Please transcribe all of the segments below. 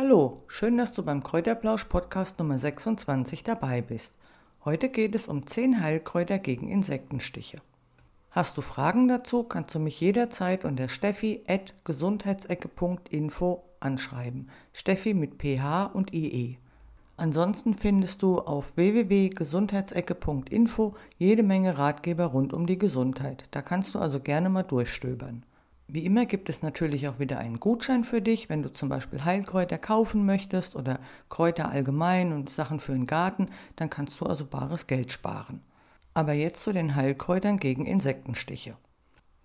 Hallo, schön, dass du beim Kräuterplausch Podcast Nummer 26 dabei bist. Heute geht es um 10 Heilkräuter gegen Insektenstiche. Hast du Fragen dazu, kannst du mich jederzeit unter steffi.gesundheitsecke.info anschreiben. Steffi mit ph und ie. Ansonsten findest du auf www.gesundheitsecke.info jede Menge Ratgeber rund um die Gesundheit. Da kannst du also gerne mal durchstöbern. Wie immer gibt es natürlich auch wieder einen Gutschein für dich, wenn du zum Beispiel Heilkräuter kaufen möchtest oder Kräuter allgemein und Sachen für den Garten, dann kannst du also bares Geld sparen. Aber jetzt zu den Heilkräutern gegen Insektenstiche.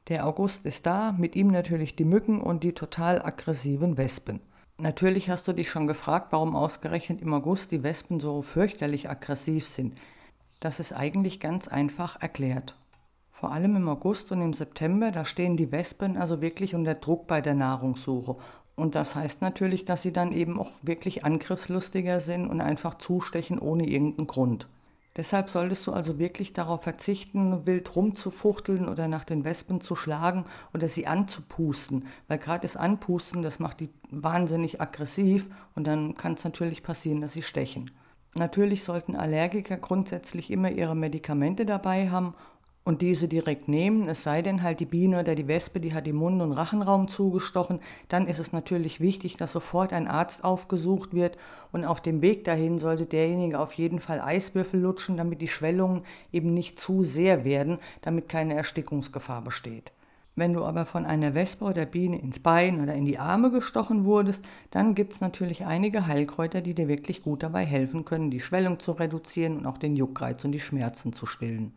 Der August ist da, mit ihm natürlich die Mücken und die total aggressiven Wespen. Natürlich hast du dich schon gefragt, warum ausgerechnet im August die Wespen so fürchterlich aggressiv sind. Das ist eigentlich ganz einfach erklärt. Vor allem im August und im September, da stehen die Wespen also wirklich unter Druck bei der Nahrungssuche. Und das heißt natürlich, dass sie dann eben auch wirklich angriffslustiger sind und einfach zustechen ohne irgendeinen Grund. Deshalb solltest du also wirklich darauf verzichten, wild rumzufuchteln oder nach den Wespen zu schlagen oder sie anzupusten. Weil gerade das Anpusten, das macht die wahnsinnig aggressiv und dann kann es natürlich passieren, dass sie stechen. Natürlich sollten Allergiker grundsätzlich immer ihre Medikamente dabei haben und diese direkt nehmen, es sei denn halt die Biene oder die Wespe, die hat den Mund- und Rachenraum zugestochen, dann ist es natürlich wichtig, dass sofort ein Arzt aufgesucht wird und auf dem Weg dahin sollte derjenige auf jeden Fall Eiswürfel lutschen, damit die Schwellungen eben nicht zu sehr werden, damit keine Erstickungsgefahr besteht. Wenn du aber von einer Wespe oder Biene ins Bein oder in die Arme gestochen wurdest, dann gibt es natürlich einige Heilkräuter, die dir wirklich gut dabei helfen können, die Schwellung zu reduzieren und auch den Juckreiz und die Schmerzen zu stillen.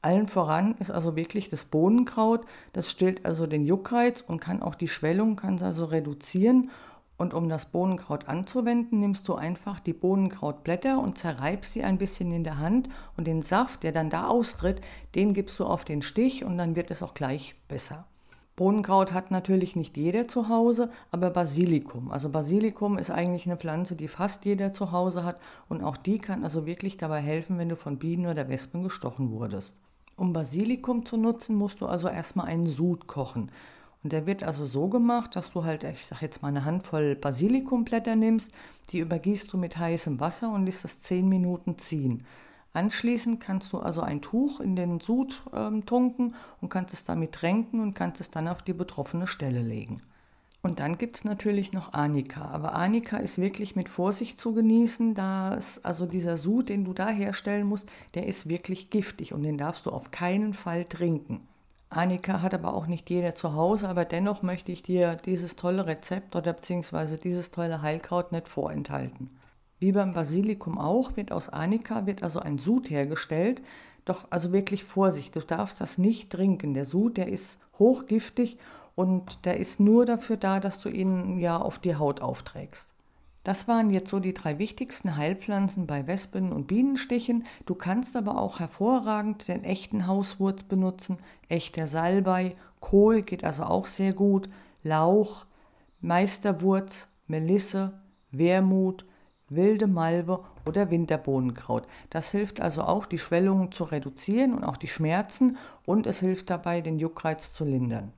Allen voran ist also wirklich das Bohnenkraut. Das stillt also den Juckreiz und kann auch die Schwellung, kann also reduzieren. Und um das Bohnenkraut anzuwenden, nimmst du einfach die Bohnenkrautblätter und zerreibst sie ein bisschen in der Hand und den Saft, der dann da austritt, den gibst du auf den Stich und dann wird es auch gleich besser. Bohnenkraut hat natürlich nicht jeder zu Hause, aber Basilikum. Also Basilikum ist eigentlich eine Pflanze, die fast jeder zu Hause hat und auch die kann also wirklich dabei helfen, wenn du von Bienen oder Wespen gestochen wurdest. Um Basilikum zu nutzen, musst du also erstmal einen Sud kochen. Und der wird also so gemacht, dass du halt, ich sag jetzt mal, eine Handvoll Basilikumblätter nimmst, die übergießt du mit heißem Wasser und lässt das 10 Minuten ziehen. Anschließend kannst du also ein Tuch in den Sud äh, tunken und kannst es damit tränken und kannst es dann auf die betroffene Stelle legen. Und dann gibt es natürlich noch Arnika. Aber Arnika ist wirklich mit Vorsicht zu genießen, da es, also dieser Sud, den du da herstellen musst, der ist wirklich giftig und den darfst du auf keinen Fall trinken. Arnika hat aber auch nicht jeder zu Hause, aber dennoch möchte ich dir dieses tolle Rezept oder beziehungsweise dieses tolle Heilkraut nicht vorenthalten. Wie beim Basilikum auch, wird aus Arnika wird also ein Sud hergestellt. Doch also wirklich Vorsicht, du darfst das nicht trinken. Der Sud, der ist hochgiftig und der ist nur dafür da, dass du ihn ja auf die Haut aufträgst. Das waren jetzt so die drei wichtigsten Heilpflanzen bei Wespen und Bienenstichen. Du kannst aber auch hervorragend den echten Hauswurz benutzen, echter Salbei, Kohl geht also auch sehr gut, Lauch, Meisterwurz, Melisse, Wermut, wilde Malve oder Winterbohnenkraut. Das hilft also auch, die Schwellungen zu reduzieren und auch die Schmerzen und es hilft dabei, den Juckreiz zu lindern.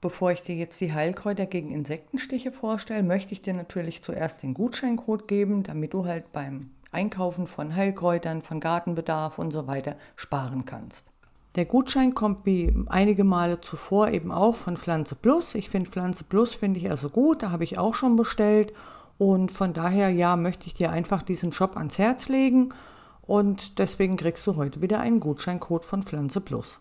Bevor ich dir jetzt die Heilkräuter gegen Insektenstiche vorstelle, möchte ich dir natürlich zuerst den Gutscheincode geben, damit du halt beim Einkaufen von Heilkräutern, von Gartenbedarf und so weiter sparen kannst. Der Gutschein kommt wie einige Male zuvor eben auch von Pflanze Plus. Ich finde Pflanze Plus finde ich also gut, da habe ich auch schon bestellt und von daher ja möchte ich dir einfach diesen Shop ans Herz legen und deswegen kriegst du heute wieder einen Gutscheincode von Pflanze Plus.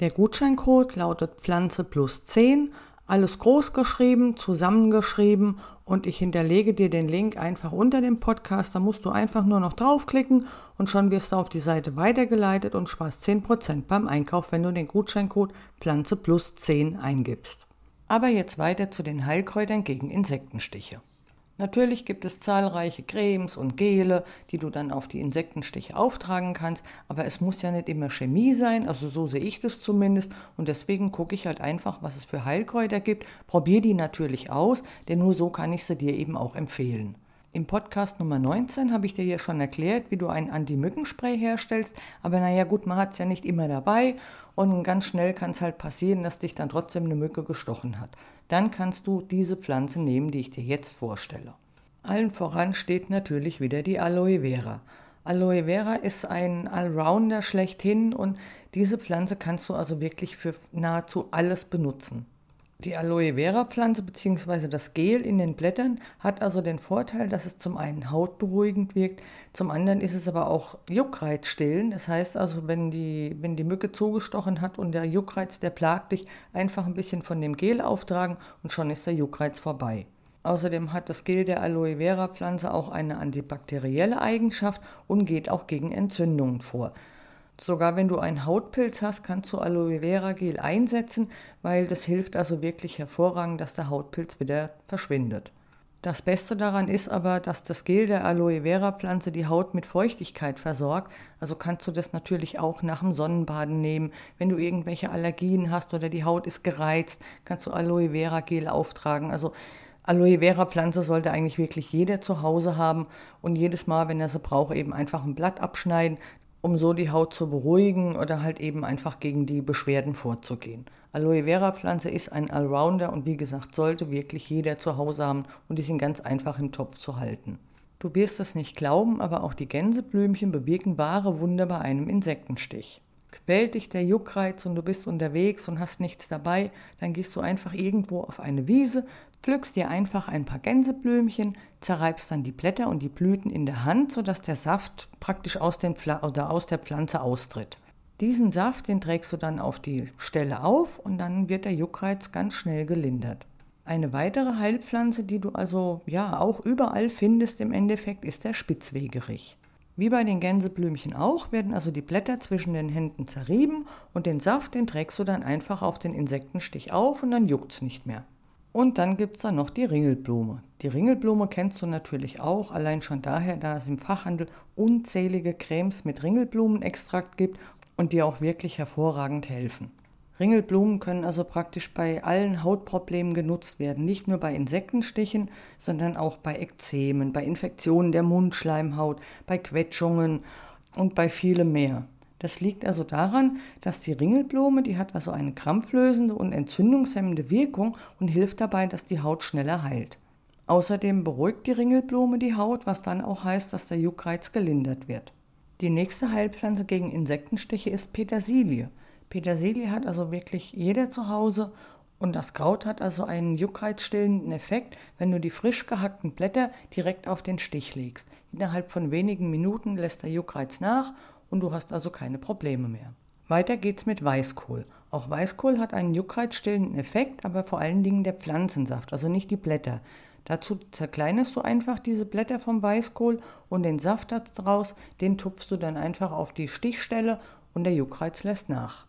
Der Gutscheincode lautet Pflanze plus 10, alles groß geschrieben, zusammengeschrieben und ich hinterlege dir den Link einfach unter dem Podcast. Da musst du einfach nur noch draufklicken und schon wirst du auf die Seite weitergeleitet und sparst 10% beim Einkauf, wenn du den Gutscheincode Pflanze plus 10 eingibst. Aber jetzt weiter zu den Heilkräutern gegen Insektenstiche. Natürlich gibt es zahlreiche Cremes und Gele, die du dann auf die Insektenstiche auftragen kannst, aber es muss ja nicht immer Chemie sein, also so sehe ich das zumindest und deswegen gucke ich halt einfach, was es für Heilkräuter gibt, probiere die natürlich aus, denn nur so kann ich sie dir eben auch empfehlen. Im Podcast Nummer 19 habe ich dir ja schon erklärt, wie du ein Anti-Mückenspray herstellst, aber naja gut, man hat es ja nicht immer dabei und ganz schnell kann es halt passieren, dass dich dann trotzdem eine Mücke gestochen hat dann kannst du diese Pflanze nehmen, die ich dir jetzt vorstelle. Allen voran steht natürlich wieder die Aloe Vera. Aloe Vera ist ein Allrounder schlechthin und diese Pflanze kannst du also wirklich für nahezu alles benutzen. Die Aloe Vera Pflanze bzw. das Gel in den Blättern hat also den Vorteil, dass es zum einen hautberuhigend wirkt, zum anderen ist es aber auch Juckreizstillend. Das heißt also, wenn die, wenn die Mücke zugestochen hat und der Juckreiz, der plagt dich, einfach ein bisschen von dem Gel auftragen und schon ist der Juckreiz vorbei. Außerdem hat das Gel der Aloe Vera Pflanze auch eine antibakterielle Eigenschaft und geht auch gegen Entzündungen vor. Sogar wenn du einen Hautpilz hast, kannst du Aloe Vera Gel einsetzen, weil das hilft also wirklich hervorragend, dass der Hautpilz wieder verschwindet. Das Beste daran ist aber, dass das Gel der Aloe Vera Pflanze die Haut mit Feuchtigkeit versorgt. Also kannst du das natürlich auch nach dem Sonnenbaden nehmen. Wenn du irgendwelche Allergien hast oder die Haut ist gereizt, kannst du Aloe Vera Gel auftragen. Also Aloe Vera Pflanze sollte eigentlich wirklich jeder zu Hause haben und jedes Mal, wenn er sie braucht, eben einfach ein Blatt abschneiden, um so die Haut zu beruhigen oder halt eben einfach gegen die Beschwerden vorzugehen. Aloe Vera Pflanze ist ein Allrounder und wie gesagt, sollte wirklich jeder zu Hause haben und die sind ganz einfach im Topf zu halten. Du wirst es nicht glauben, aber auch die Gänseblümchen bewirken wahre Wunder bei einem Insektenstich. Quält dich der Juckreiz und du bist unterwegs und hast nichts dabei, dann gehst du einfach irgendwo auf eine Wiese, pflückst dir einfach ein paar Gänseblümchen, zerreibst dann die Blätter und die Blüten in der Hand, sodass der Saft praktisch aus, dem oder aus der Pflanze austritt. Diesen Saft, den trägst du dann auf die Stelle auf und dann wird der Juckreiz ganz schnell gelindert. Eine weitere Heilpflanze, die du also ja auch überall findest im Endeffekt, ist der Spitzwegerich. Wie bei den Gänseblümchen auch, werden also die Blätter zwischen den Händen zerrieben und den Saft, den trägst du dann einfach auf den Insektenstich auf und dann juckt's nicht mehr. Und dann gibt es da noch die Ringelblume. Die Ringelblume kennst du natürlich auch, allein schon daher, da es im Fachhandel unzählige Cremes mit Ringelblumenextrakt gibt und die auch wirklich hervorragend helfen. Ringelblumen können also praktisch bei allen Hautproblemen genutzt werden, nicht nur bei Insektenstichen, sondern auch bei Ekzemen, bei Infektionen der Mundschleimhaut, bei Quetschungen und bei vielem mehr. Das liegt also daran, dass die Ringelblume, die hat also eine krampflösende und entzündungshemmende Wirkung und hilft dabei, dass die Haut schneller heilt. Außerdem beruhigt die Ringelblume die Haut, was dann auch heißt, dass der Juckreiz gelindert wird. Die nächste Heilpflanze gegen Insektenstiche ist Petersilie. Petersilie hat also wirklich jeder zu Hause und das Kraut hat also einen juckreizstillenden Effekt, wenn du die frisch gehackten Blätter direkt auf den Stich legst. Innerhalb von wenigen Minuten lässt der Juckreiz nach und du hast also keine Probleme mehr. Weiter geht's mit Weißkohl. Auch Weißkohl hat einen juckreizstillenden Effekt, aber vor allen Dingen der Pflanzensaft, also nicht die Blätter. Dazu zerkleinerst du einfach diese Blätter vom Weißkohl und den Saft daraus, den tupfst du dann einfach auf die Stichstelle und der Juckreiz lässt nach.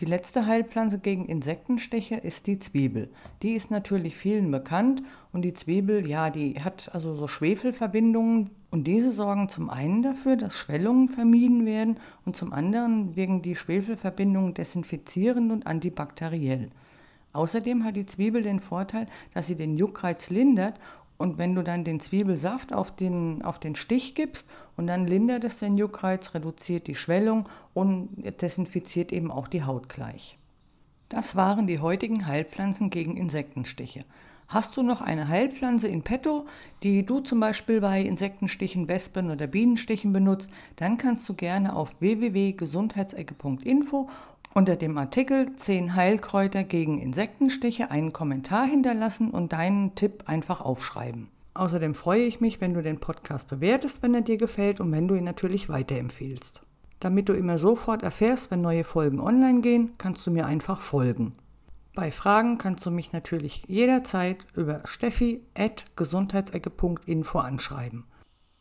Die letzte Heilpflanze gegen Insektenstiche ist die Zwiebel. Die ist natürlich vielen bekannt und die Zwiebel, ja, die hat also so Schwefelverbindungen und diese sorgen zum einen dafür, dass Schwellungen vermieden werden und zum anderen wirken die Schwefelverbindungen desinfizierend und antibakteriell. Außerdem hat die Zwiebel den Vorteil, dass sie den Juckreiz lindert und wenn du dann den Zwiebelsaft auf den, auf den Stich gibst und dann lindert es den Juckreiz, reduziert die Schwellung und desinfiziert eben auch die Haut gleich. Das waren die heutigen Heilpflanzen gegen Insektenstiche. Hast du noch eine Heilpflanze in petto, die du zum Beispiel bei Insektenstichen, Wespen oder Bienenstichen benutzt, dann kannst du gerne auf www.gesundheitsecke.info unter dem Artikel 10 Heilkräuter gegen Insektenstiche einen Kommentar hinterlassen und deinen Tipp einfach aufschreiben. Außerdem freue ich mich, wenn du den Podcast bewertest, wenn er dir gefällt und wenn du ihn natürlich weiterempfiehlst. Damit du immer sofort erfährst, wenn neue Folgen online gehen, kannst du mir einfach folgen. Bei Fragen kannst du mich natürlich jederzeit über steffi.gesundheitsecke.info anschreiben.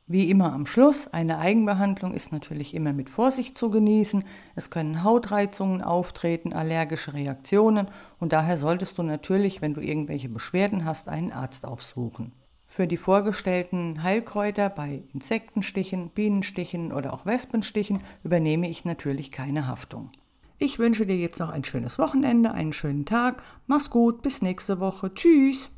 Wie immer am Schluss, eine Eigenbehandlung ist natürlich immer mit Vorsicht zu genießen. Es können Hautreizungen auftreten, allergische Reaktionen und daher solltest du natürlich, wenn du irgendwelche Beschwerden hast, einen Arzt aufsuchen. Für die vorgestellten Heilkräuter bei Insektenstichen, Bienenstichen oder auch Wespenstichen übernehme ich natürlich keine Haftung. Ich wünsche dir jetzt noch ein schönes Wochenende, einen schönen Tag. Mach's gut, bis nächste Woche. Tschüss.